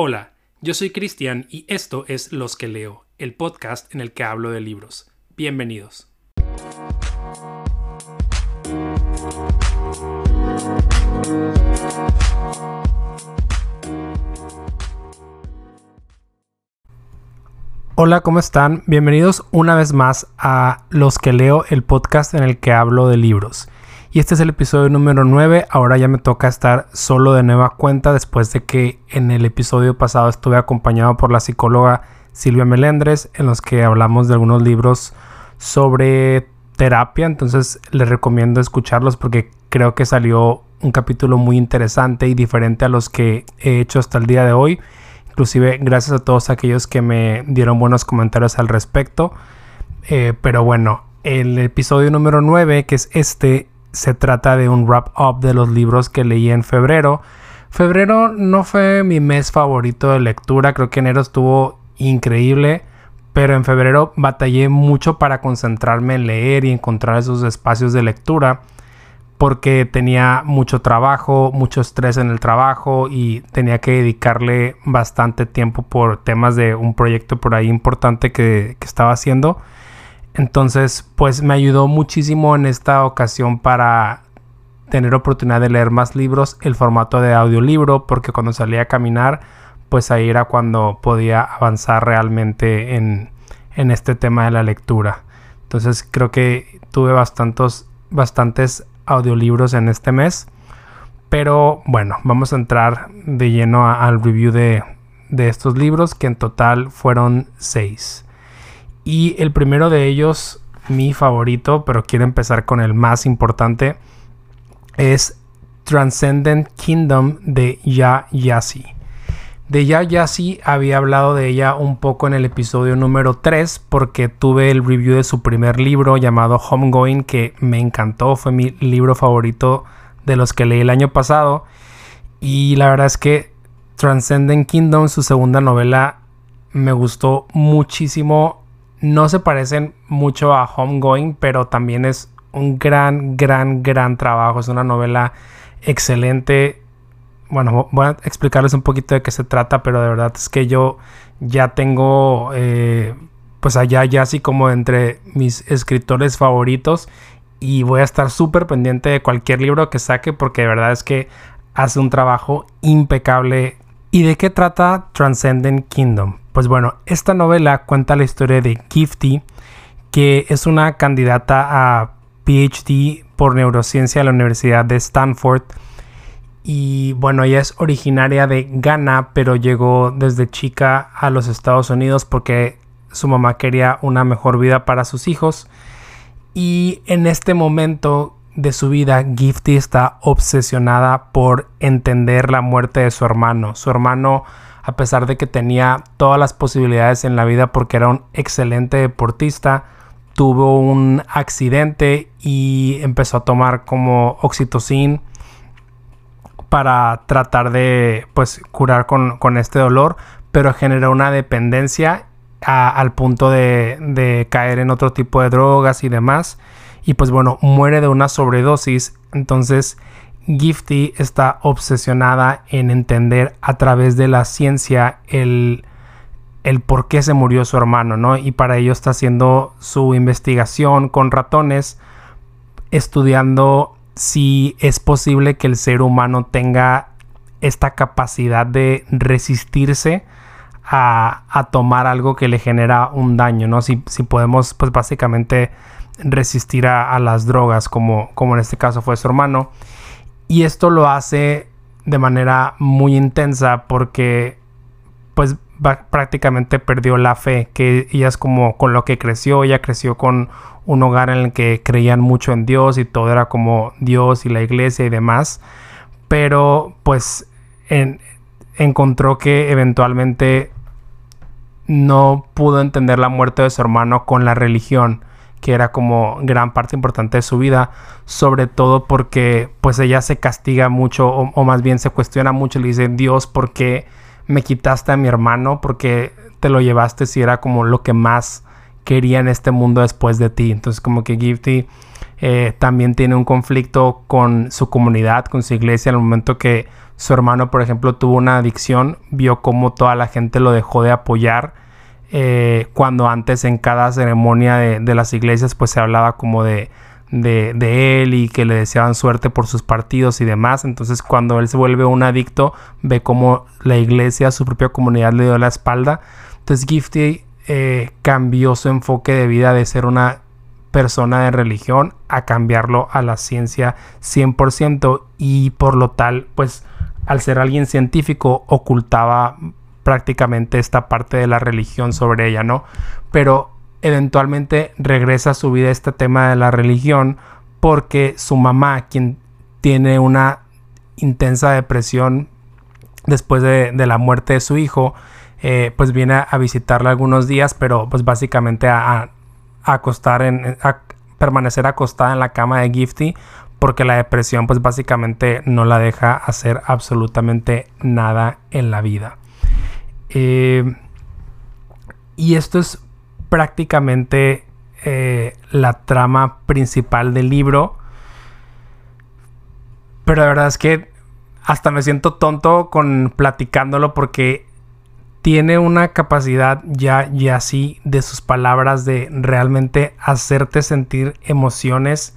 Hola, yo soy Cristian y esto es Los que leo, el podcast en el que hablo de libros. Bienvenidos. Hola, ¿cómo están? Bienvenidos una vez más a Los que leo, el podcast en el que hablo de libros. Y este es el episodio número 9. Ahora ya me toca estar solo de nueva cuenta después de que en el episodio pasado estuve acompañado por la psicóloga Silvia Melendres en los que hablamos de algunos libros sobre terapia. Entonces les recomiendo escucharlos porque creo que salió un capítulo muy interesante y diferente a los que he hecho hasta el día de hoy. Inclusive gracias a todos aquellos que me dieron buenos comentarios al respecto. Eh, pero bueno, el episodio número 9, que es este, se trata de un wrap up de los libros que leí en febrero. Febrero no fue mi mes favorito de lectura, creo que enero estuvo increíble, pero en febrero batallé mucho para concentrarme en leer y encontrar esos espacios de lectura porque tenía mucho trabajo, mucho estrés en el trabajo y tenía que dedicarle bastante tiempo por temas de un proyecto por ahí importante que, estaba haciendo. Entonces, pues me ayudó muchísimo en esta ocasión para tener oportunidad de leer más libros, el formato de audiolibro, porque cuando salía a caminar, pues ahí era cuando podía avanzar realmente en, en este tema de la lectura. Entonces creo que tuve bastantes, bastantes audiolibros en este mes. Pero bueno, vamos a entrar de lleno al review de, de estos libros, que en total fueron seis. Y el primero de ellos, mi favorito, pero quiero empezar con el más importante, es Transcendent Kingdom de Ya Yasi. De Ya Yasi había hablado de ella un poco en el episodio número 3 porque tuve el review de su primer libro llamado Homegoing que me encantó, fue mi libro favorito de los que leí el año pasado y la verdad es que Transcendent Kingdom, su segunda novela, me gustó muchísimo. No se parecen mucho a Homegoing, pero también es un gran, gran, gran trabajo. Es una novela excelente bueno, voy a explicarles un poquito de qué se trata, pero de verdad es que yo ya tengo, eh, pues allá ya así como entre mis escritores favoritos y voy a estar súper pendiente de cualquier libro que saque porque de verdad es que hace un trabajo impecable. ¿Y de qué trata Transcendent Kingdom? Pues bueno, esta novela cuenta la historia de Gifty, que es una candidata a PhD por neurociencia a la Universidad de Stanford y bueno, ella es originaria de Ghana, pero llegó desde chica a los Estados Unidos porque su mamá quería una mejor vida para sus hijos. Y en este momento de su vida, Gifty está obsesionada por entender la muerte de su hermano. Su hermano, a pesar de que tenía todas las posibilidades en la vida porque era un excelente deportista, tuvo un accidente y empezó a tomar como oxitocin para tratar de pues curar con, este dolor, pero genera una dependencia al punto de, caer en otro tipo de drogas y demás. Y pues bueno, muere de una sobredosis. Entonces Gifty está obsesionada en entender a través de la ciencia el, el por qué se murió su hermano, ¿no? Y para ello está haciendo su investigación con ratones, estudiando si es posible que el ser humano tenga esta capacidad de resistirse a, tomar algo que le genera un daño, ¿no? Si, podemos, pues básicamente resistir a, las drogas, como, como en este caso fue su hermano. Y esto lo hace de manera muy intensa porque, pues, prácticamente perdió la fe, que ella es como con lo que creció, ella creció con un hogar en el que creían mucho en Dios y todo era como Dios y la iglesia y demás, pero pues encontró que eventualmente no pudo entender la muerte de su hermano con la religión que era como gran parte importante de su vida, sobre todo porque pues ella se castiga mucho o, más bien se cuestiona mucho, le dice Dios, ¿por qué? me quitaste a mi hermano porque te lo llevaste si era como lo que más quería en este mundo después de ti. Entonces como que Gifty eh, también tiene un conflicto con su comunidad, con su iglesia, en el momento que su hermano, por ejemplo, tuvo una adicción, vio cómo toda la gente lo dejó de apoyar. Eh, cuando antes en cada ceremonia de, las iglesias pues se hablaba como de, de, él y que le deseaban suerte por sus partidos y demás. Entonces cuando él se vuelve un adicto ve cómo la iglesia, su propia comunidad le dio la espalda. Entonces Gifty eh, cambió su enfoque de vida de ser una persona de religión a cambiarlo a la ciencia 100% y por lo tal pues al ser alguien científico, ocultaba prácticamente esta parte de la religión sobre ella, ¿no? Pero eventualmente regresa a su vida este tema de la religión porque su mamá, quien tiene una intensa depresión después de, la muerte de su hijo, eh, pues viene a, visitarla algunos días, pero pues básicamente a, acostar en, permanecer acostada en la cama de Gifty porque la depresión pues básicamente no la deja hacer absolutamente nada en la vida. Eh, y esto es prácticamente eh, la trama principal del libro. Pero la verdad es que hasta me siento tonto con platicándolo porque tiene una capacidad ya y así de sus palabras de realmente hacerte sentir emociones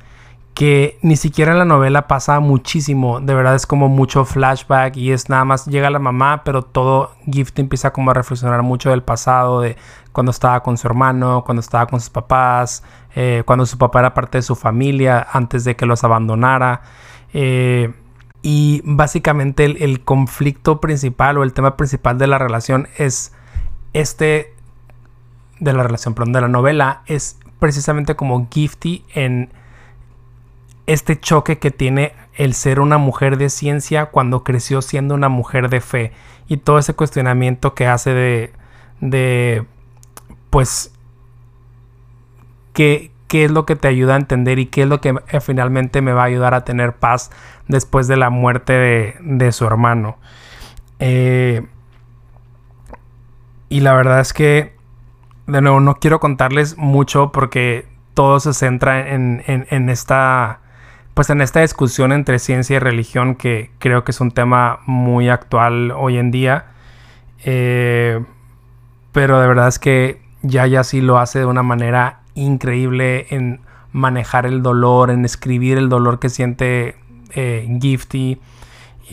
que ni siquiera en la novela pasa muchísimo, de verdad es como mucho flashback y es nada más llega la mamá, pero todo Gift empieza como a reflexionar mucho del pasado, de cuando estaba con su hermano, cuando estaba con sus papás, eh, cuando su papá era parte de su familia antes de que los abandonara. Eh, y básicamente el, el, conflicto principal o el tema principal de la relación es este, de la relación, perdón, de la novela, es precisamente como Gifty en este choque que tiene el ser una mujer de ciencia cuando creció siendo una mujer de fe y todo ese cuestionamiento que hace de, de pues, ¿qué, qué es lo que te ayuda a entender y qué es lo que finalmente me va a ayudar a tener paz después de la muerte de, de su hermano. Eh, y la verdad es que, de nuevo, no quiero contarles mucho porque todo se centra en, en, en esta pues en esta discusión entre ciencia y religión que creo que es un tema muy actual hoy en día. Eh, pero de verdad es que ya ya sí lo hace de una manera increíble en manejar el dolor, en escribir el dolor que siente eh, Gifty.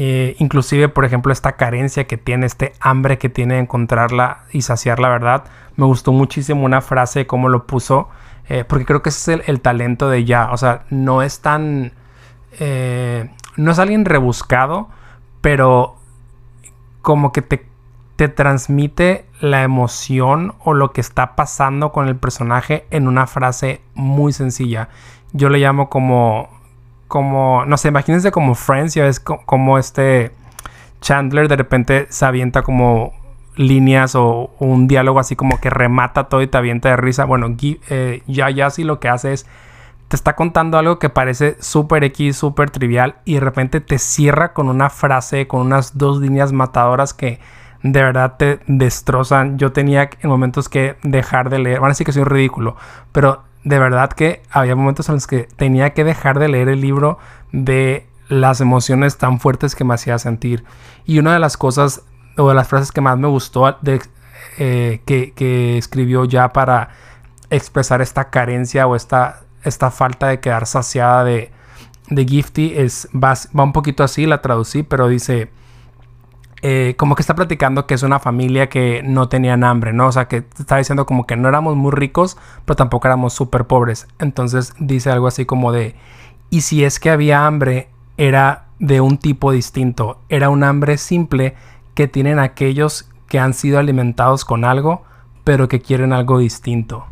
Eh, inclusive, por ejemplo, esta carencia que tiene, este hambre que tiene de encontrarla y saciar la verdad. Me gustó muchísimo una frase, como lo puso, eh, porque creo que ese es el, talento de ya. O sea, no es tan... Eh, no es alguien rebuscado, pero como que te, te transmite la emoción o lo que está pasando con el personaje en una frase muy sencilla. Yo le llamo como... Como... No sé, imagínense como Friends, ya ves como este... Chandler de repente se avienta como líneas o, un diálogo así como que remata todo y te avienta de risa. Bueno, eh, ya ya sí lo que hace es te está contando algo que parece súper X, súper trivial y de repente te cierra con una frase, con unas dos líneas matadoras que de verdad te destrozan. Yo tenía en momentos que dejar de leer, van a decir que soy un ridículo, pero de verdad que había momentos en los que tenía que dejar de leer el libro de las emociones tan fuertes que me hacía sentir. Y una de las cosas o de las frases que más me gustó de, eh, que, escribió ya para expresar esta carencia o esta, esta falta de quedar saciada de, de Gifty es, va, un poquito así, la traducí, pero dice... Eh, como que está platicando que es una familia que no tenían hambre, ¿no? O sea, que está diciendo como que no éramos muy ricos, pero tampoco éramos súper pobres. Entonces dice algo así como de, y si es que había hambre, era de un tipo distinto, era un hambre simple que tienen aquellos que han sido alimentados con algo, pero que quieren algo distinto.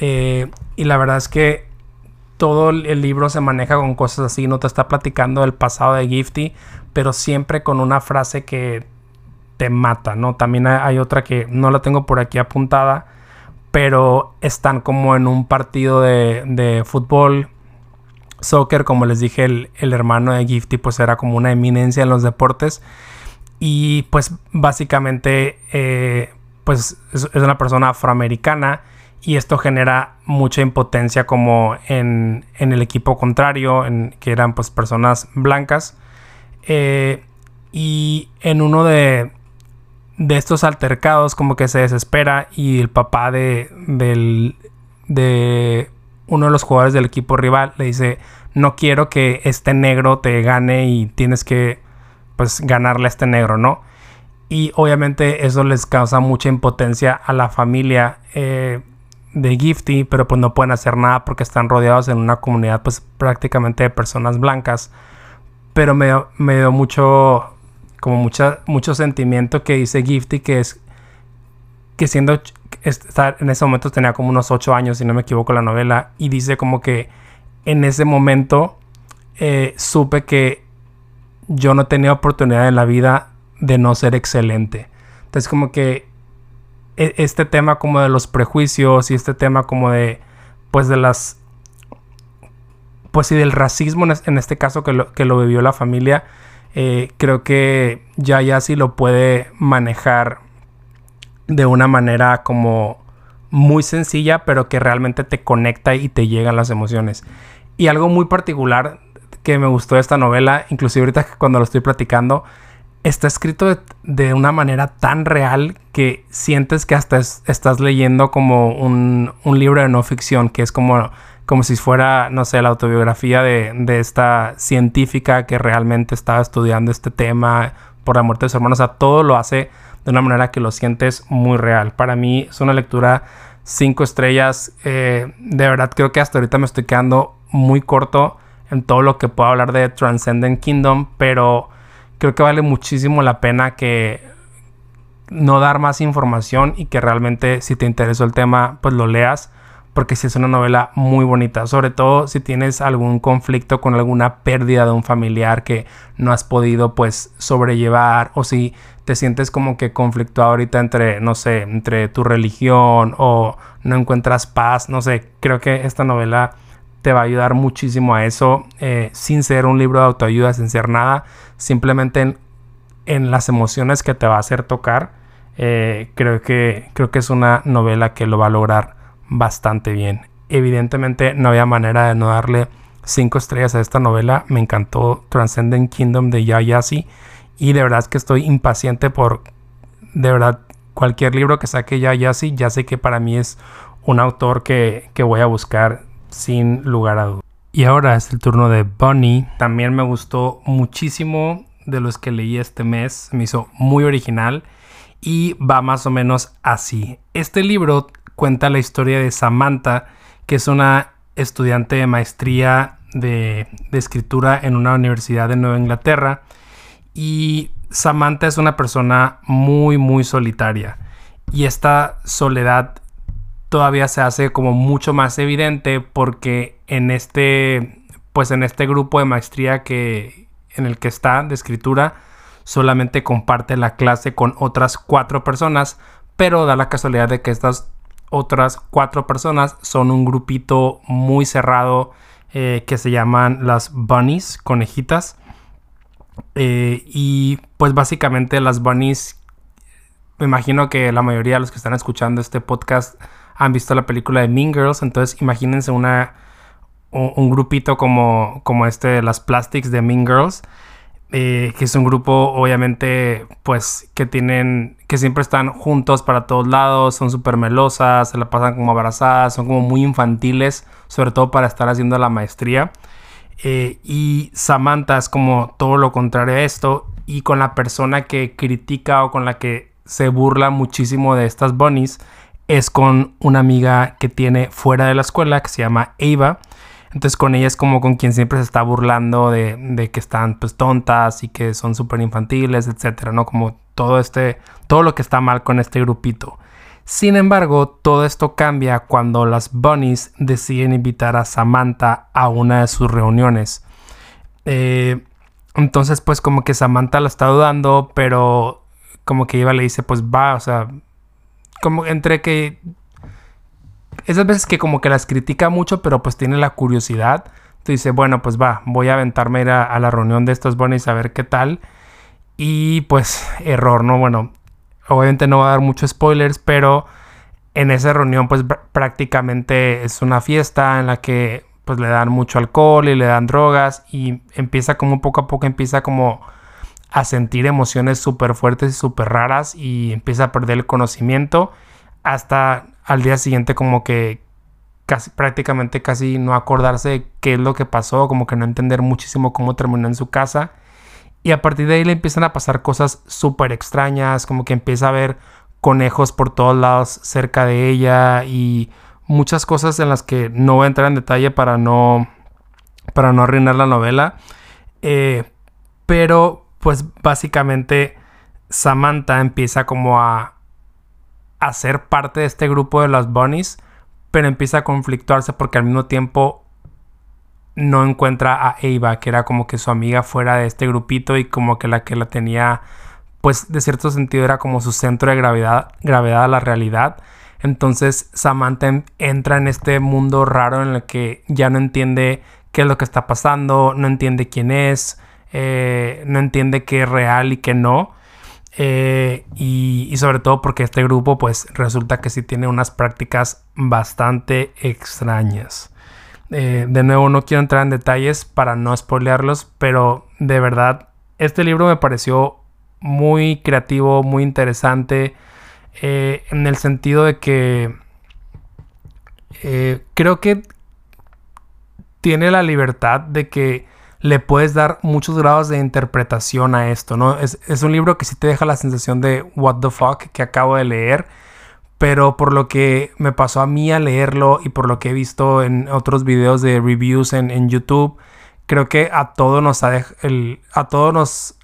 Eh, y la verdad es que todo el libro se maneja con cosas así, no te está platicando del pasado de Gifty, pero siempre con una frase que te mata, ¿no? También hay otra que no la tengo por aquí apuntada, pero están como en un partido de, fútbol, soccer, como les dije, el, el hermano de Gifty pues era como una eminencia en los deportes y pues básicamente eh, pues es, una persona afroamericana y esto genera mucha impotencia como en, el equipo contrario, en, que eran pues personas blancas. Eh, y en uno de, de estos altercados como que se desespera y el papá de, del, de uno de los jugadores del equipo rival le dice, no quiero que este negro te gane y tienes que pues ganarle a este negro, ¿no? Y obviamente eso les causa mucha impotencia a la familia eh, de Gifty, pero pues no pueden hacer nada porque están rodeados en una comunidad pues prácticamente de personas blancas. Pero me, me dio mucho, como mucha, mucho sentimiento que dice Gifty que es que siendo en ese momento tenía como unos 8 años si no me equivoco la novela y dice como que en ese momento eh, supe que yo no tenía oportunidad en la vida de no ser excelente entonces como que e, este tema como de los prejuicios y este tema como de pues de las pues y del racismo en este caso que lo, que lo vivió la familia eh, creo que ya ya sí lo puede manejar de una manera como muy sencilla, pero que realmente te conecta y te llegan las emociones. Y algo muy particular que me gustó esta novela, inclusive ahorita cuando lo estoy platicando, está escrito de, una manera tan real que sientes que hasta estás leyendo como un, libro de no ficción, que es como, como si fuera, no sé, la autobiografía de, de esta científica que realmente estaba estudiando este tema por la muerte de su hermano. O sea, todo lo hace de una manera que lo sientes muy real. Para mí es una lectura cinco estrellas. Eh, de verdad creo que hasta ahorita me estoy quedando muy corto en todo lo que puedo hablar de Transcendent Kingdom, pero creo que vale muchísimo la pena que no dar más información y que realmente si te interesó el tema pues lo leas porque si es una novela muy bonita, sobre todo si tienes algún conflicto con alguna pérdida de un familiar que no has podido pues sobrellevar o si te sientes como que conflictuado ahorita entre, no sé, entre tu religión o no encuentras paz, no sé, creo que esta novela te va a ayudar muchísimo a eso, eh, sin ser un libro de autoayuda, sin ser nada, simplemente en, las emociones que te va a hacer tocar, eh, creo, que, creo que es una novela que lo va a lograr bastante bien. Evidentemente no había manera de no darle cinco estrellas a esta novela, me encantó Transcendent Kingdom de Yayasi y de verdad que estoy impaciente por, de verdad, cualquier libro que saque ya, ya sí, ya sé que para mí es un autor que, que voy a buscar sin lugar a dudas. Y ahora es el turno de Bunny. También me gustó muchísimo de los que leí este mes. Me hizo muy original y va más o menos así. Este libro cuenta la historia de Samantha, que es una estudiante de maestría de, de escritura en una universidad de Nueva Inglaterra y Samantha es una persona muy, muy solitaria. Y esta soledad todavía se hace como mucho más evidente porque en este, pues en este grupo de maestría que, en el que está de escritura, solamente comparte la clase con otras cuatro personas, pero da la casualidad de que estas otras cuatro personas son un grupito muy cerrado eh, que se llaman las bunnies, conejitas. Eh, y pues básicamente las bunnies, me imagino que la mayoría de los que están escuchando este podcast han visto la película de Mean Girls, entonces imagínense una, un, grupito como, como este de las Plastics de Mean Girls. Eh, que es un grupo obviamente pues que tienen que siempre están juntos para todos lados son súper melosas se la pasan como abrazadas son como muy infantiles sobre todo para estar haciendo la maestría eh, y Samantha es como todo lo contrario a esto. Y con la persona que critica o con la que se burla muchísimo de estas bunnies es con una amiga que tiene fuera de la escuela que se llama Ava. Entonces con ella es como con quien siempre se está burlando de, que están pues tontas y que son súper infantiles, etcétera, ¿no? Como todo este, todo lo que está mal con este grupito. Sin embargo, todo esto cambia cuando las bunnies deciden invitar a Samantha a una de sus reuniones. Eh, entonces, pues como que Samantha la está dudando, pero como que Eva le dice, pues va, o sea, como entre que... Esas veces que como que las critica mucho, pero pues tiene la curiosidad. Entonces dice, bueno, pues va, voy a aventarme a ir a, la reunión de estos bunnies a ver qué tal. Y pues error, ¿no? Bueno, obviamente no va a dar muchos spoilers, pero en esa reunión pues prácticamente es una fiesta en la que pues le dan mucho alcohol y le dan drogas y empieza como poco a poco empieza como a sentir emociones súper fuertes y súper raras y empieza a perder el conocimiento hasta al día siguiente como que casi, prácticamente casi no acordarse de qué es lo que pasó, como que no entender muchísimo cómo terminó en su casa. Y a partir de ahí le empiezan a pasar cosas súper extrañas, como que empieza a ver conejos por todos lados cerca de ella y muchas cosas en las que no voy a entrar en detalle para no, para no arruinar la novela. Eh, pero pues básicamente Samantha empieza como a, a ser parte de este grupo de las bunnies, pero empieza a conflictuarse porque al mismo tiempo no encuentra a Ava, que era como que su amiga fuera de este grupito y como que la que la tenía, pues de cierto sentido era como su centro de gravedad, gravedad a la realidad. Entonces Samantha entra en este mundo raro en el que ya no entiende qué es lo que está pasando, no entiende quién es, eh, no entiende qué es real y qué no. Eh, y, sobre todo porque este grupo pues resulta que sí tiene unas prácticas bastante extrañas. Eh, de nuevo no quiero entrar en detalles para no spoilearlos, pero de verdad este libro me pareció muy creativo, muy interesante, en el sentido de que creo que tiene la libertad de que le puedes dar muchos grados de interpretación a esto, ¿no? Es, un libro que sí te deja la sensación de what the fuck que acabo de leer, pero por lo que me pasó a mí a leerlo y por lo que he visto en otros videos de reviews en, YouTube, creo que a todos nos ha, el, a nos,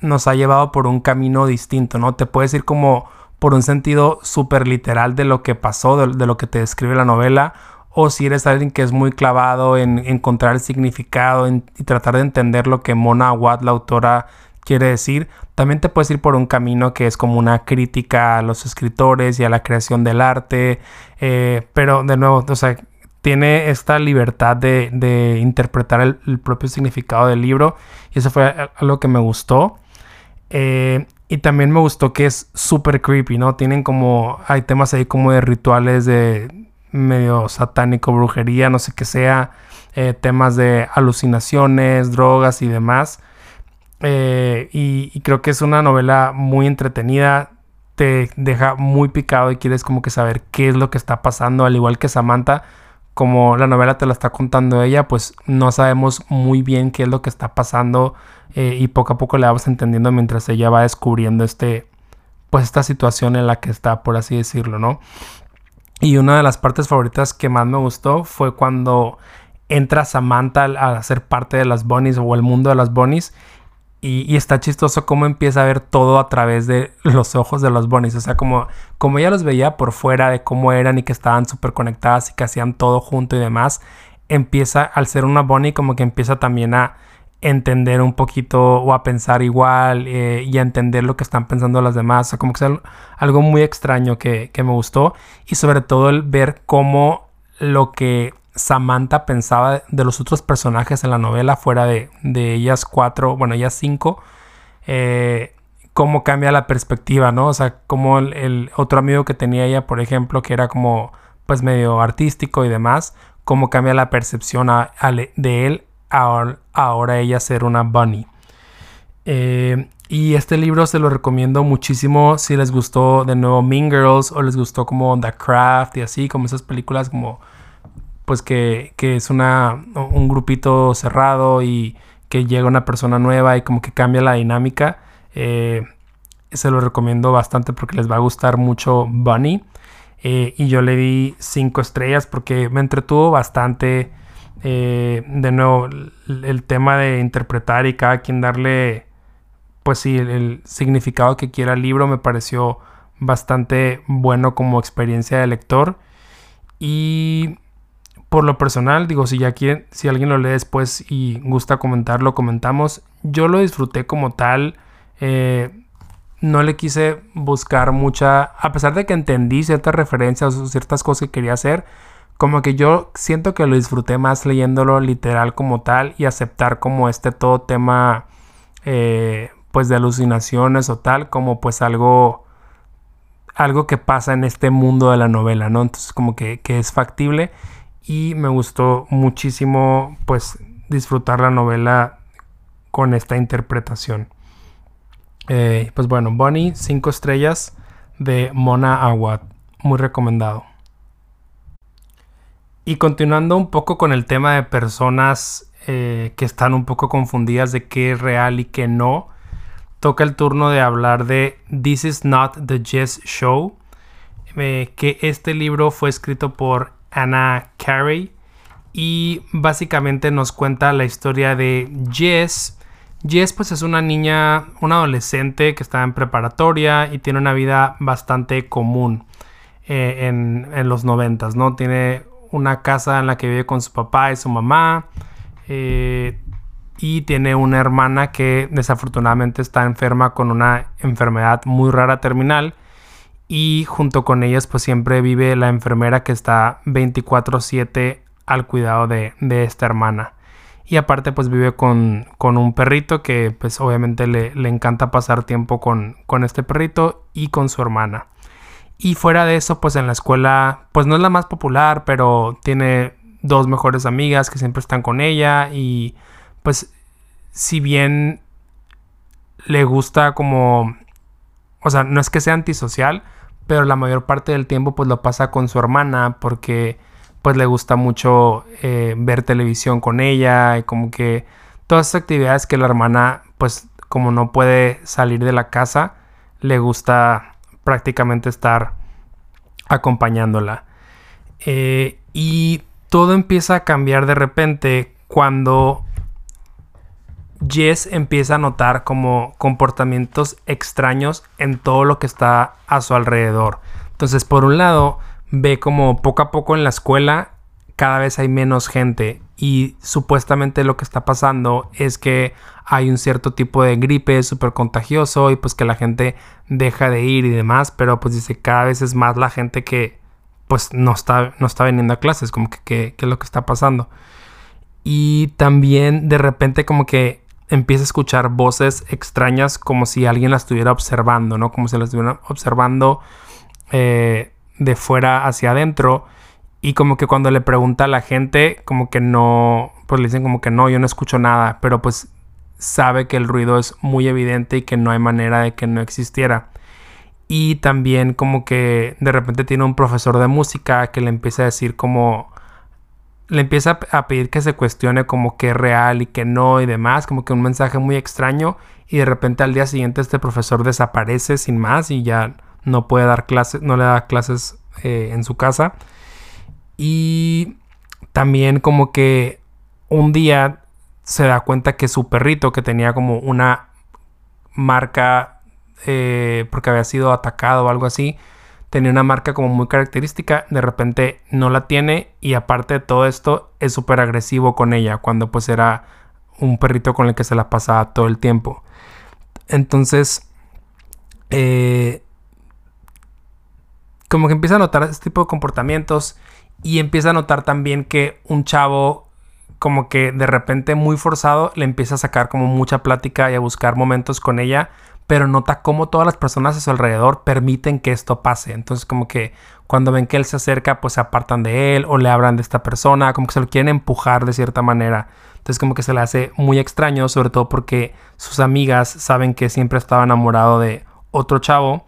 nos ha llevado por un camino distinto, ¿no? Te puedes ir como por un sentido súper literal de lo que pasó, de, de lo que te describe la novela, o si eres alguien que es muy clavado en encontrar el significado y tratar de entender lo que Mona Watt, la autora, quiere decir, también te puedes ir por un camino que es como una crítica a los escritores y a la creación del arte, eh, pero de nuevo, o sea, tiene esta libertad de, interpretar el, propio significado del libro y eso fue algo que me gustó. Eh, y también me gustó que es súper creepy, ¿no? Tienen como, hay temas ahí como de rituales de medio satánico, brujería, no sé qué sea, eh, temas de alucinaciones, drogas y demás. Eh, y, creo que es una novela muy entretenida, te deja muy picado y quieres como que saber qué es lo que está pasando, al igual que Samantha, como la novela te la está contando ella, pues no sabemos muy bien qué es lo que está pasando eh, y poco a poco le vamos entendiendo mientras ella va descubriendo este, pues esta situación en la que está, por así decirlo, ¿no? Y una de las partes favoritas que más me gustó fue cuando entra Samantha a ser parte de las bunnies o el mundo de las bunnies. Y, está chistoso cómo empieza a ver todo a través de los ojos de los bunnies. O sea, como, como ella los veía por fuera de cómo eran y que estaban súper conectadas y que hacían todo junto y demás. Empieza, al ser una bunny, como que empieza también a entender un poquito o a pensar igual eh, y a entender lo que están pensando las demás. O sea, como que es algo muy extraño que, me gustó y sobre todo el ver cómo lo que Samantha pensaba de los otros personajes en la novela, fuera de, ellas cuatro, bueno, ellas cinco, eh, cómo cambia la perspectiva, ¿no? O sea, como el, otro amigo que tenía ella, por ejemplo, que era como pues medio artístico y demás, cómo cambia la percepción de él ahora, ella ser una bunny. Eh, y este libro se lo recomiendo muchísimo si les gustó de nuevo Mean Girls o les gustó como The Craft y así, como esas películas como pues que, es una, un grupito cerrado y que llega una persona nueva y como que cambia la dinámica. Eh, se lo recomiendo bastante porque les va a gustar mucho Bunny. Eh, y yo le di 5 estrellas porque me entretuvo bastante. Eh, de nuevo, el, tema de interpretar y cada quien darle, pues sí, el, significado que quiera al libro me pareció bastante bueno como experiencia de lector. Y por lo personal, digo, si ya quieren, si alguien lo lee después y gusta comentarlo, comentamos. Yo lo disfruté como tal. Eh, no le quise buscar mucha, a pesar de que entendí ciertas referencias o ciertas cosas que quería hacer como que yo siento que lo disfruté más leyéndolo literal como tal y aceptar como este todo tema eh, pues de alucinaciones o tal como pues algo algo que pasa en este mundo de la novela, ¿no? Entonces como que, que es factible y me gustó muchísimo pues disfrutar la novela con esta interpretación. Eh, pues bueno, Bunny, 5 estrellas de Mona Awad. Muy recomendado. Y continuando un poco con el tema de personas eh, que están un poco confundidas de qué es real y qué no, toca el turno de hablar de This is not the Jess Show, eh, que este libro fue escrito por Anna Carey y básicamente nos cuenta la historia de Jess. Jess pues es una niña, una adolescente que está en preparatoria y tiene una vida bastante común eh, en, en, los noventas, ¿no? Tiene una casa en la que vive con su papá y su mamá eh, y tiene una hermana que desafortunadamente está enferma con una enfermedad muy rara terminal y junto con ellas pues siempre vive la enfermera que está 24/7 al cuidado de, esta hermana. Y aparte pues vive con, un perrito que pues obviamente le, encanta pasar tiempo con, con, este perrito y con su hermana. Y fuera de eso pues en la escuela pues no es la más popular pero tiene dos mejores amigas que siempre están con ella y pues si bien le gusta como o sea no es que sea antisocial pero la mayor parte del tiempo pues lo pasa con su hermana porque pues le gusta mucho eh, ver televisión con ella y como que todas esas actividades que la hermana pues como no puede salir de la casa le gusta prácticamente estar acompañándola eh, y todo empieza a cambiar de repente cuando Jess empieza a notar como comportamientos extraños en todo lo que está a su alrededor. Entonces, por un lado, ve como poco a poco en la escuela cada vez hay menos gente y supuestamente lo que está pasando es que hay un cierto tipo de gripe súper contagioso y pues que la gente deja de ir y demás, pero pues dice cada vez es más la gente que pues no está, no está viniendo a clases, como que qué es lo que está pasando. Y también de repente como que empieza a escuchar voces extrañas como si alguien la estuviera observando, ¿no? Como si la estuviera observando eh, de fuera hacia adentro. Y como que cuando le pregunta a la gente, como que no, pues le dicen como que no, yo no escucho nada, pero pues sabe que el ruido es muy evidente y que no hay manera de que no existiera. Y también como que de repente tiene un profesor de música que le empieza a decir como le empieza a pedir que se cuestione como que es real y que no y demás, como que un mensaje muy extraño y de repente al día siguiente este profesor desaparece sin más y ya no puede dar clases, no le da clases eh, en su casa. Y también como que un día se da cuenta que su perrito que tenía como una marca eh, porque había sido atacado o algo así, tenía una marca como muy característica, de repente no la tiene y aparte de todo esto es súper agresivo con ella cuando pues era un perrito con el que se la pasaba todo el tiempo. Entonces, eh, como que empieza a notar este tipo de comportamientos y empieza a notar también que un chavo como que de repente muy forzado le empieza a sacar como mucha plática y a buscar momentos con ella pero nota cómo todas las personas a su alrededor permiten que esto pase. Entonces como que cuando ven que él se acerca, pues se apartan de él o le hablan de esta persona, como que se lo quieren empujar de cierta manera. Entonces como que se le hace muy extraño, sobre todo porque sus amigas saben que siempre estaba enamorado de otro chavo.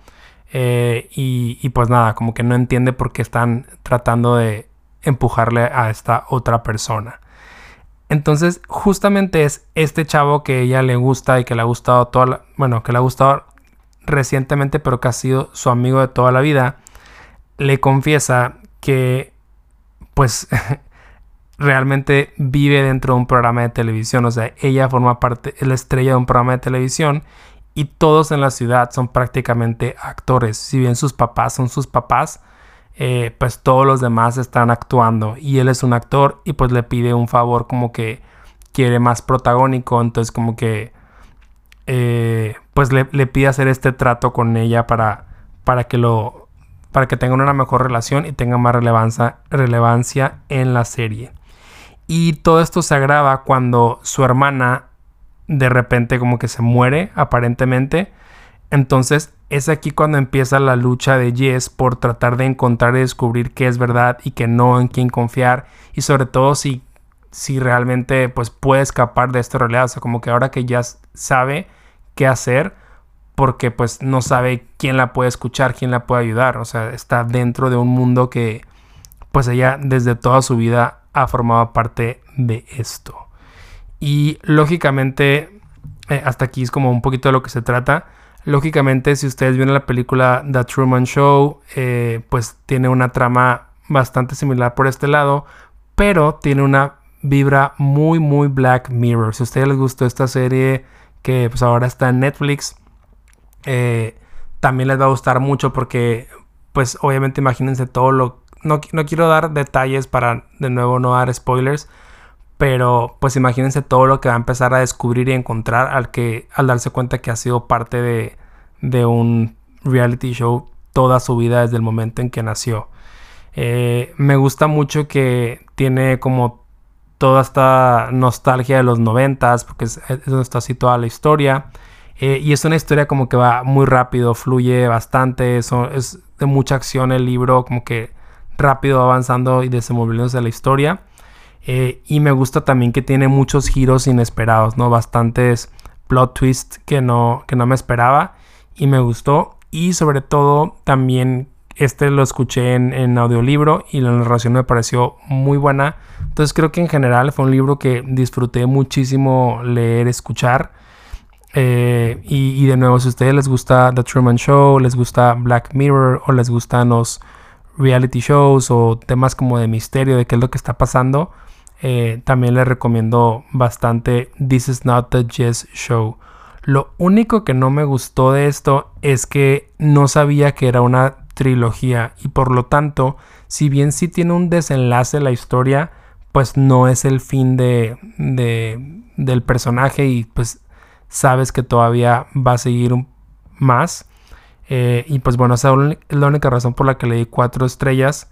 Eh, y, pues nada, como que no entiende por qué están tratando de empujarle a esta otra persona. Entonces, justamente es este chavo que ella le gusta y que le ha gustado toda la, bueno, que le ha gustado recientemente, pero que ha sido su amigo de toda la vida, le confiesa que pues realmente vive dentro de un programa de televisión, o sea, ella forma parte, es la estrella de un programa de televisión y todos en la ciudad son prácticamente actores, si bien sus papás son sus papás, eh, pues todos los demás están actuando y él es un actor y pues le pide un favor como que quiere más protagónico, entonces como que eh, pues le, pide hacer este trato con ella para, para que lo para que tengan una mejor relación y tenga más relevancia, relevancia en la serie. Y todo esto se agrava cuando su hermana de repente como que se muere aparentemente. Entonces es aquí cuando empieza la lucha de Jess por tratar de encontrar y descubrir qué es verdad y qué no, en quién confiar y sobre todo si, si realmente pues puede escapar de esta realidad. O sea, como que ahora que ya sabe qué hacer, porque pues no sabe quién la puede escuchar, quién la puede ayudar. O sea, está dentro de un mundo que pues ella desde toda su vida ha formado parte de esto. Y lógicamente, eh, hasta aquí es como un poquito de lo que se trata. Lógicamente, si ustedes vieron la película The Truman Show, eh, pues tiene una trama bastante similar por este lado, pero tiene una vibra muy, muy Black Mirror. Si a ustedes les gustó esta serie que pues ahora está en Netflix, eh, también les va a gustar mucho porque pues obviamente imagínense todo lo... No, no quiero dar detalles para de nuevo no dar spoilers, pero pues imagínense todo lo que va a empezar a descubrir y encontrar al que al darse cuenta que ha sido parte de, de un reality show toda su vida desde el momento en que nació. Eh, me gusta mucho que tiene como toda esta nostalgia de los noventas, porque es, donde está toda la historia. Eh, y es una historia como que va muy rápido, fluye bastante, es de mucha acción el libro, como que rápido avanzando y desenvolviéndose la historia. Eh, y me gusta también que tiene muchos giros inesperados, ¿no? Bastantes plot twists que no, que no me esperaba y me gustó. Y sobre todo también este lo escuché en, audiolibro y la narración me pareció muy buena. Entonces creo que en general fue un libro que disfruté muchísimo leer, escuchar. Eh, y, de nuevo, si a ustedes les gusta The Truman Show, les gusta Black Mirror o les gustan los reality shows o temas como de misterio, de qué es lo que está pasando, eh, también les recomiendo bastante This is not the Jess Show. Lo único que no me gustó de esto es que no sabía que era una trilogía y por lo tanto, si bien sí tiene un desenlace la historia, pues no es el fin de, del personaje y pues sabes que todavía va a seguir más. Eh, y pues bueno, esa es la única razón por la que le di cuatro estrellas,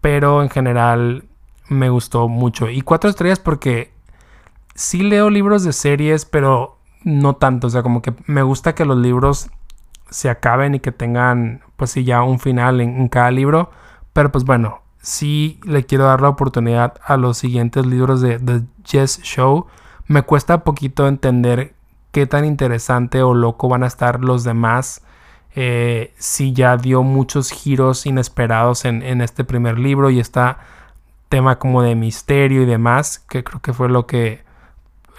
pero en general me gustó mucho. Y cuatro estrellas porque sí leo libros de series, pero no tanto. O sea, como que me gusta que los libros se acaben y que tengan, pues sí, ya un final en, cada libro. Pero pues bueno, sí le quiero dar la oportunidad a los siguientes libros de The Jess Show. Me cuesta poquito entender qué tan interesante o loco van a estar los demás. Eh, si ya dio muchos giros inesperados en, en este primer libro y está tema como de misterio y demás, que creo que fue lo que,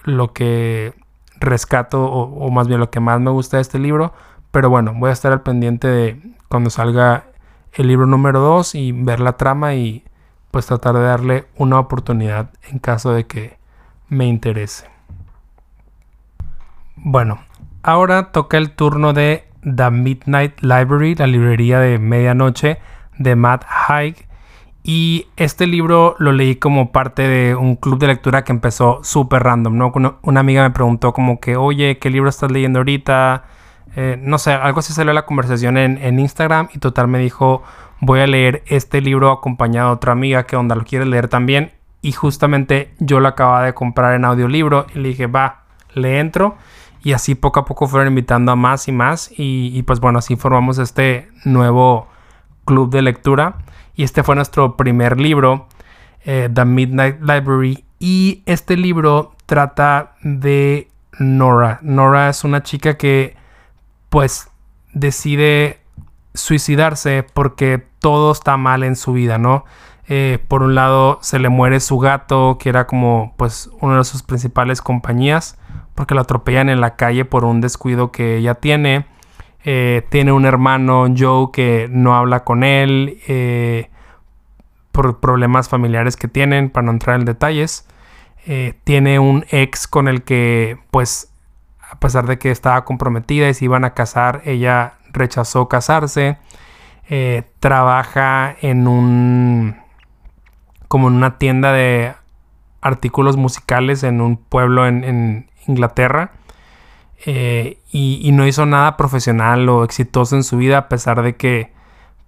lo que rescato o, más bien lo que más me gusta de este libro. Pero bueno, voy a estar al pendiente de cuando salga el libro número 2 y ver la trama y pues tratar de darle una oportunidad en caso de que me interese. Bueno, ahora toca el turno de The Midnight Library, la librería de medianoche de Matt Haig. Y este libro lo leí como parte de un club de lectura que empezó súper random, ¿no? Una, amiga me preguntó como que, oye, ¿qué libro estás leyendo ahorita? Eh, no sé, algo así salió la conversación en, Instagram y total me dijo, voy a leer este libro acompañado de otra amiga que onda lo quiere leer también. Y justamente yo lo acababa de comprar en audiolibro y le dije, va, le entro. Y así poco a poco fueron invitando a más y más. Y, y pues bueno, así formamos este nuevo club de lectura. Y este fue nuestro primer libro, eh, The Midnight Library. Y este libro trata de Nora. Nora es una chica que pues decide suicidarse porque todo está mal en su vida, ¿no? Eh, por un lado se le muere su gato, que era como pues una de sus principales compañías, porque la atropellan en la calle por un descuido que ella tiene. Eh, tiene un hermano, Joe, que no habla con él eh, por problemas familiares que tienen, para no entrar en detalles. Eh, tiene un ex con el que, pues, a pesar de que estaba comprometida y se iban a casar, ella rechazó casarse. trabaja en un. como en una tienda de artículos musicales en un pueblo en Inglaterra. Eh, y, no hizo nada profesional o exitoso en su vida a pesar de que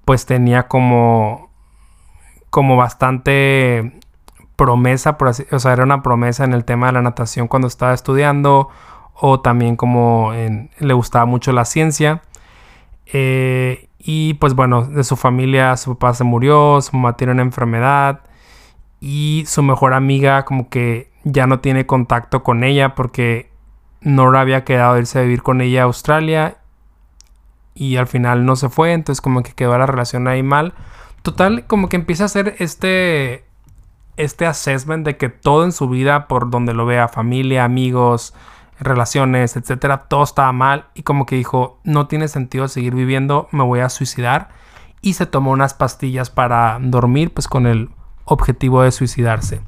pues tenía como como bastante promesa o sea era una promesa en el tema de la natación cuando estaba estudiando o también como le gustaba mucho la ciencia. Eh, y pues bueno de su familia su papá se murió su mamá tiene una enfermedad y su mejor amiga como que ya no tiene contacto con ella porque Nora había quedado irse a vivir con ella a Australia y al final no se fue, entonces como que quedó la relación ahí mal. Total, como que empieza a hacer este, este assessment de que todo en su vida, por donde lo vea, familia, amigos, relaciones, etcétera, todo estaba mal y como que dijo, no tiene sentido seguir viviendo, me voy a suicidar y se tomó unas pastillas para dormir, pues con el objetivo de suicidarse.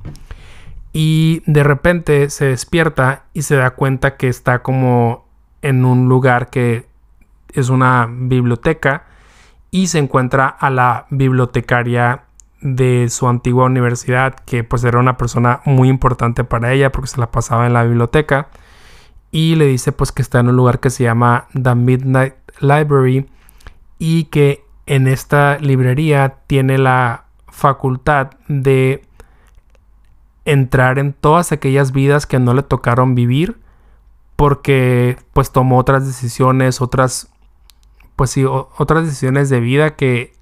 Y de repente se despierta y se da cuenta que está como en un lugar que es una biblioteca y se encuentra a la bibliotecaria de su antigua universidad, que pues era una persona muy importante para ella porque se la pasaba en la biblioteca. Y le dice pues que está en un lugar que se llama The Midnight Library y que en esta librería tiene la facultad de entrar en todas aquellas vidas que no le tocaron vivir porque pues tomó otras decisiones, otras pues sí, otras decisiones de vida que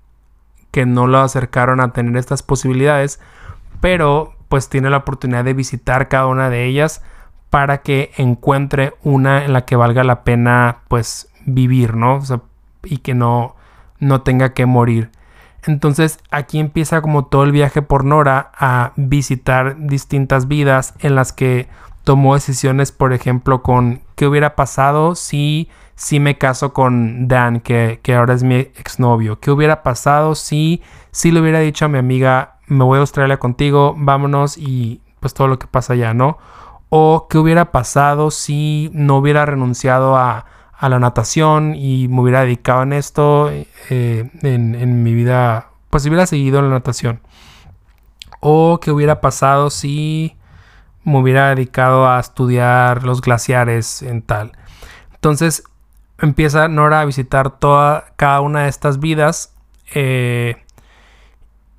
que no lo acercaron a tener estas posibilidades, pero pues tiene la oportunidad de visitar cada una de ellas para que encuentre una en la que valga la pena pues vivir, ¿no? y que no no tenga que morir. Entonces aquí empieza como todo el viaje por Nora a visitar distintas vidas en las que tomó decisiones, por ejemplo, con qué hubiera pasado si, si me caso con Dan, que, que ahora es mi exnovio. ¿Qué hubiera pasado si, si le hubiera dicho a mi amiga, me voy a Australia contigo, vámonos y pues todo lo que pasa allá, ¿no? O qué hubiera pasado si no hubiera renunciado a, a la natación y me hubiera dedicado en esto eh, en, en, mi vida, pues hubiera seguido en la natación. O qué hubiera pasado si me hubiera dedicado a estudiar los glaciares en tal. Entonces empieza Nora a visitar toda, cada una de estas vidas. Eh,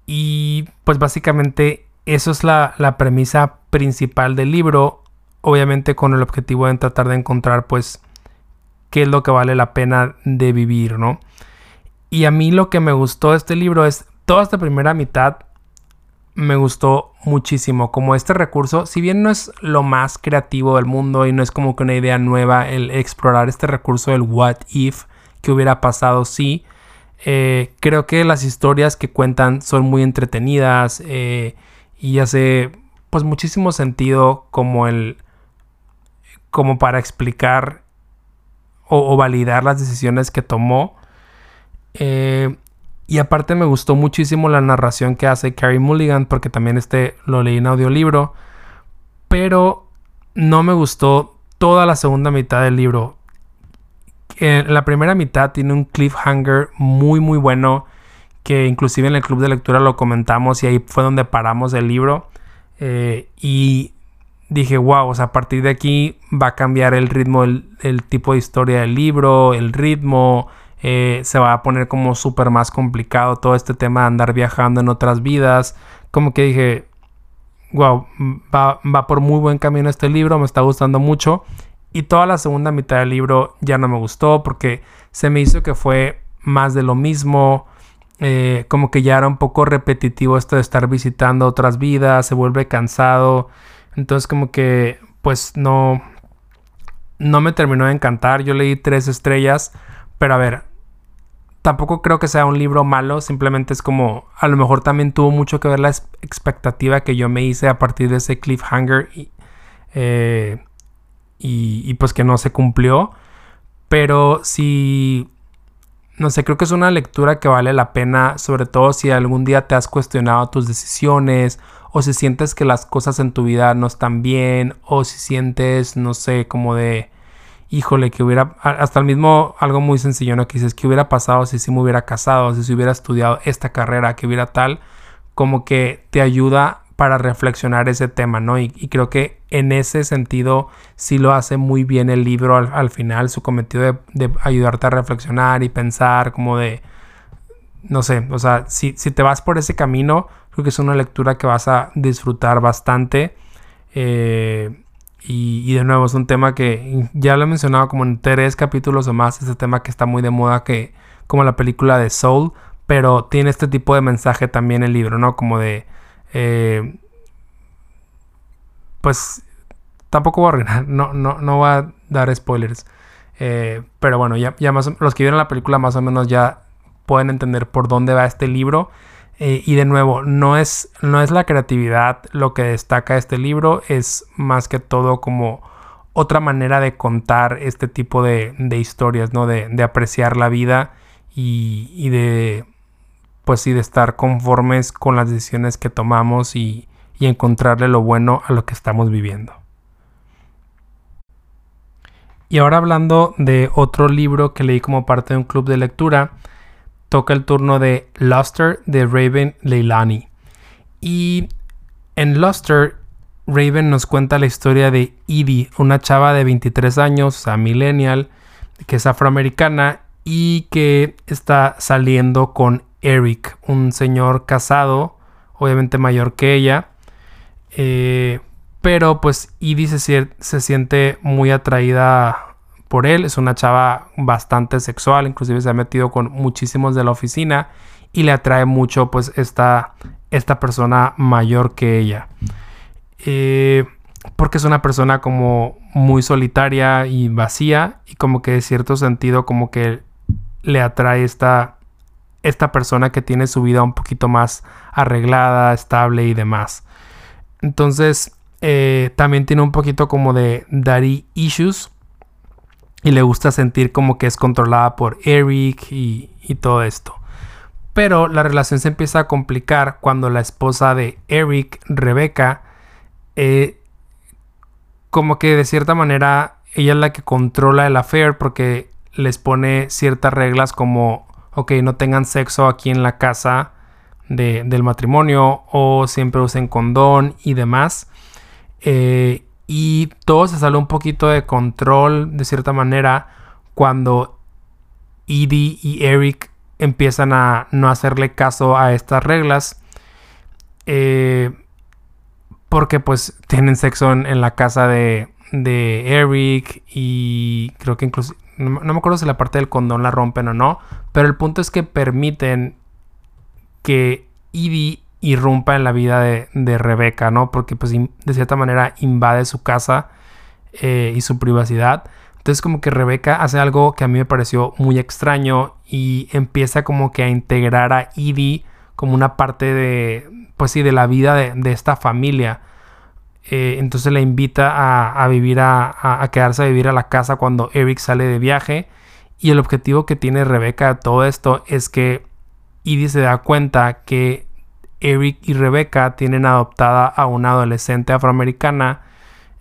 y pues básicamente eso es la, la, premisa principal del libro. Obviamente con el objetivo de tratar de encontrar pues qué es lo que vale la pena de vivir, ¿no? Y a mí lo que me gustó de este libro es toda esta primera mitad me gustó muchísimo. Como este recurso, si bien no es lo más creativo del mundo y no es como que una idea nueva el explorar este recurso del what if, que hubiera pasado si, eh, creo que las historias que cuentan son muy entretenidas eh, y hace pues muchísimo sentido como el como para explicar o, validar las decisiones que tomó. Eh, y aparte me gustó muchísimo la narración que hace Carrie Mulligan, porque también este lo leí en audiolibro. Pero no me gustó toda la segunda mitad del libro. En la primera mitad tiene un cliffhanger muy muy bueno. Que inclusive en el club de lectura lo comentamos y ahí fue donde paramos el libro. Eh, y dije, wow, o sea, a partir de aquí va a cambiar el ritmo, el, tipo de historia del libro, el ritmo, eh, se va a poner como súper más complicado todo este tema de andar viajando en otras vidas. Como que dije, wow, va, va por muy buen camino este libro, me está gustando mucho. Y toda la segunda mitad del libro ya no me gustó porque se me hizo que fue más de lo mismo. Eh, como que ya era un poco repetitivo esto de estar visitando otras vidas, se vuelve cansado. Entonces como que pues no, no me terminó de encantar. Yo leí tres estrellas, pero a ver, tampoco creo que sea un libro malo, simplemente es como, a lo mejor también tuvo mucho que ver la expectativa que yo me hice a partir de ese cliffhanger y, eh, y, y pues que no se cumplió. Pero si, no sé, creo que es una lectura que vale la pena, sobre todo si algún día te has cuestionado tus decisiones o si sientes que las cosas en tu vida no están bien, o si sientes, no sé, como de, híjole, que hubiera, hasta el mismo, algo muy sencillo, ¿no? Que dices, que hubiera pasado si sí me hubiera casado, si se hubiera estudiado esta carrera, que hubiera tal, como que te ayuda para reflexionar ese tema, ¿no? Y, creo que en ese sentido sí lo hace muy bien el libro al, final, su cometido de, ayudarte a reflexionar y pensar, como de, no sé, o sea, si, si te vas por ese camino, Creo que es una lectura que vas a disfrutar bastante. Eh, y, de nuevo, es un tema que ya lo he mencionado como en tres capítulos o más. Ese tema que está muy de moda, que como la película de Soul, pero tiene este tipo de mensaje también el libro, ¿no? Como de. Eh, pues tampoco voy a arruinar, no, voy a dar spoilers. Eh, pero bueno, ya, ya más, los que vieron la película más o menos ya pueden entender por dónde va este libro. Eh, y de nuevo, no es, no es la creatividad lo que destaca este libro, es más que todo como otra manera de contar este tipo de, historias, ¿no? De, apreciar la vida y, de, pues sí, de estar conformes con las decisiones que tomamos y, y encontrarle lo bueno a lo que estamos viviendo. Y ahora hablando de otro libro que leí como parte de un club de lectura, toca el turno de Luster de Raven Leilani. Y en Luster, Raven nos cuenta la historia de Edie, una chava de 23 años, o sea, millennial, que es afroamericana y que está saliendo con Eric, un señor casado, obviamente mayor que ella. Eh, pero pues Edie se, se siente muy atraída por él. Es una chava bastante sexual, inclusive se ha metido con muchísimos de la oficina y le atrae mucho pues esta, esta persona mayor que ella. Eh, porque es una persona como muy solitaria y vacía y como que de cierto sentido como que le atrae esta, esta persona que tiene su vida un poquito más arreglada, estable y demás. Entonces eh, también tiene un poquito como de daddy issues y le gusta sentir como que es controlada por Eric y, todo esto. Pero la relación se empieza a complicar cuando la esposa de Eric, Rebecca, eh, como que de cierta manera ella es la que controla el affair porque les pone ciertas reglas como, ok, no tengan sexo aquí en la casa del matrimonio o siempre usen condón y demás. Eh, y todo se sale un poquito de control de cierta manera cuando Edie y Eric empiezan a no hacerle caso a estas reglas. Eh, porque pues tienen sexo en, la casa de, de, Eric y creo que incluso... No, me acuerdo si la parte del condón la rompen o no. Pero el punto es que permiten que Edie irrumpa en la vida de, de Rebeca, ¿no? Porque pues de cierta manera invade su casa eh, y su privacidad. Entonces como que Rebeca hace algo que a mí me pareció muy extraño y empieza como que a integrar a Edie como una parte de, pues sí, de la vida de, esta familia. Eh, entonces le invita a, vivir a, quedarse a vivir a la casa cuando Eric sale de viaje. Y el objetivo que tiene Rebeca de todo esto es que Edie se da cuenta que Eric y Rebecca tienen adoptada a una adolescente afroamericana.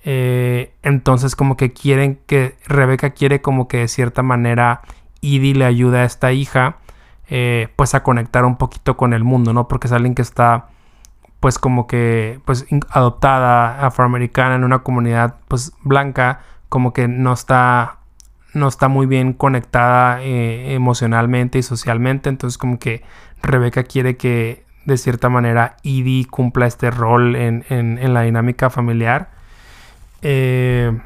Eh, entonces como que quieren que Rebecca quiere como que de cierta manera Edie le ayuda a esta hija eh, pues a conectar un poquito con el mundo, ¿no? Porque es alguien que está pues como que pues adoptada afroamericana en una comunidad pues blanca como que no está no está muy bien conectada eh, emocionalmente y socialmente entonces como que Rebeca quiere que de cierta manera Edie cumpla este rol en, la dinámica familiar. Eh,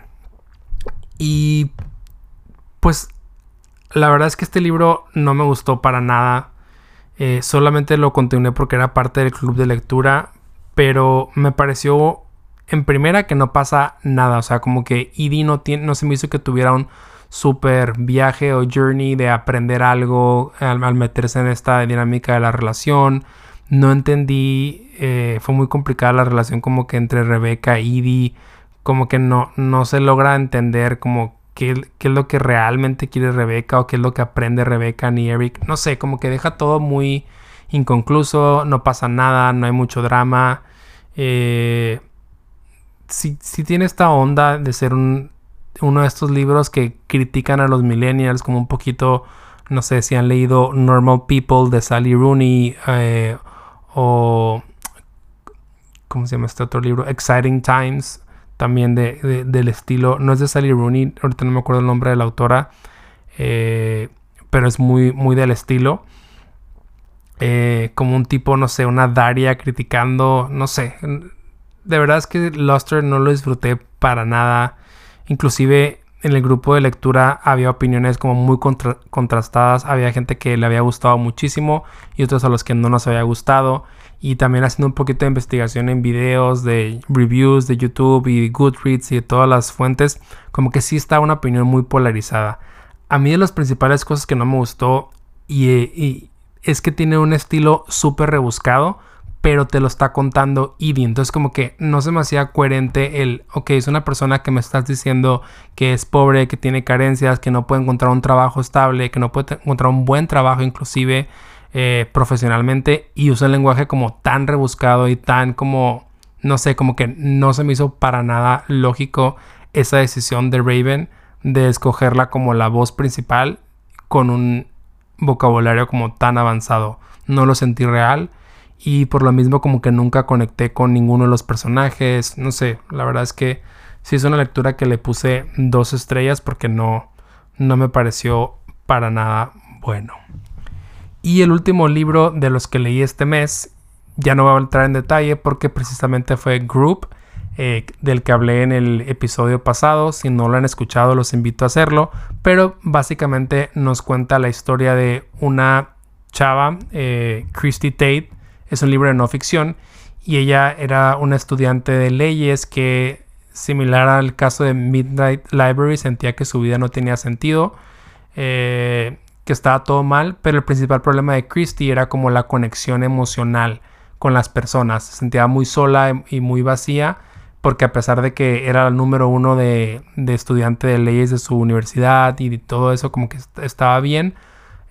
y pues la verdad es que este libro no me gustó para nada. Eh, solamente lo continué porque era parte del club de lectura. Pero me pareció en primera que no pasa nada. O sea, como que Edie no, tiene, no se me hizo que tuviera un super viaje o journey de aprender algo al meterse en esta dinámica de la relación no entendí, eh, fue muy complicada la relación como que entre Rebeca y Edie, como que no, no se logra entender como qué, es lo que realmente quiere Rebeca o qué es lo que aprende Rebeca ni Eric, no sé, como que deja todo muy inconcluso, no pasa nada, no hay mucho drama. Eh, si, tiene esta onda de ser un, uno de estos libros que critican a los millennials como un poquito, no sé si han leído Normal People de Sally Rooney eh, o ¿cómo se llama este otro libro? Exciting Times, también de, del estilo, no es de Sally Rooney, ahorita no me acuerdo el nombre de la autora, eh, pero es muy, muy del estilo. Eh, como un tipo, no sé, una Daria criticando, no sé. De verdad es que Luster no lo disfruté para nada. Inclusive en el grupo de lectura había opiniones como muy contrastadas. Había gente que le había gustado muchísimo y otros a los que no nos había gustado. Y también haciendo un poquito de investigación en videos, de reviews de YouTube y Goodreads y de todas las fuentes, como que sí está una opinión muy polarizada. A mí de las principales cosas que no me gustó y, es que tiene un estilo súper rebuscado pero te lo está contando Edie. Entonces como que no se me hacía coherente el, ok, es una persona que me estás diciendo que es pobre, que tiene carencias, que no puede encontrar un trabajo estable, que no puede encontrar un buen trabajo inclusive eh, profesionalmente y usa el lenguaje como tan rebuscado y tan como, no sé, como que no se me hizo para nada lógico esa decisión de Raven de escogerla como la voz principal con un vocabulario como tan avanzado. No lo sentí real y por lo mismo como que nunca conecté con ninguno de los personajes. No sé, la verdad es que sí es una lectura que le puse dos estrellas porque no, no me pareció para nada bueno. Y el último libro de los que leí este mes, ya no voy a entrar en detalle porque precisamente fue Group, eh, del que hablé en el episodio pasado. Si no lo han escuchado, los invito a hacerlo. Pero básicamente nos cuenta la historia de una chava, eh, Christy Tate, es un libro de no ficción y ella era una estudiante de leyes que, similar al caso de Midnight Library, sentía que su vida no tenía sentido, eh, que estaba todo mal, pero el principal problema de Christie era como la conexión emocional con las personas. Se sentía muy sola y muy vacía porque a pesar de que era el número uno de, estudiante de leyes de su universidad y todo eso como que estaba bien,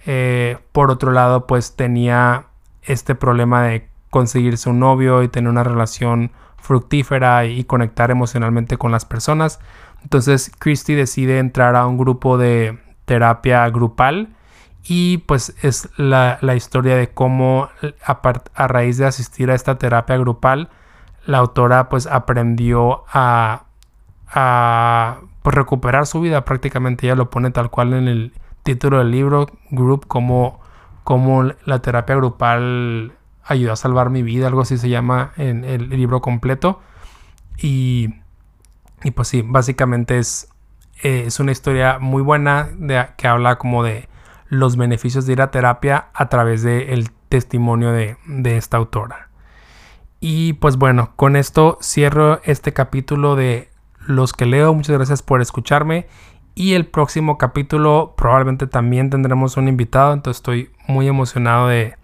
eh, por otro lado pues tenía este problema de conseguirse un novio y tener una relación fructífera y conectar emocionalmente con las personas. Entonces Christy decide entrar a un grupo de terapia grupal y pues es la, historia de cómo a, raíz de asistir a esta terapia grupal la autora pues aprendió a, a pues, recuperar su vida prácticamente ella lo pone tal cual en el título del libro group como cómo la terapia grupal ayudó a salvar mi vida, algo así se llama en el libro completo. Y, y pues sí, básicamente es, eh, es una historia muy buena de, que habla como de los beneficios de ir a terapia a través del testimonio de, de esta autora. Y pues bueno, con esto cierro este capítulo de Los que leo. Muchas gracias por escucharme y el próximo capítulo probablemente también tendremos un invitado, entonces estoy muy emocionado de,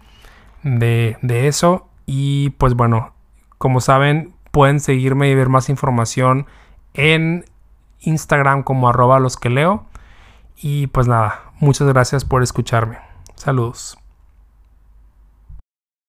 de, eso. Y pues bueno, como saben, pueden seguirme y ver más información en Instagram como arroba los que leo. Y pues nada, muchas gracias por escucharme. Saludos.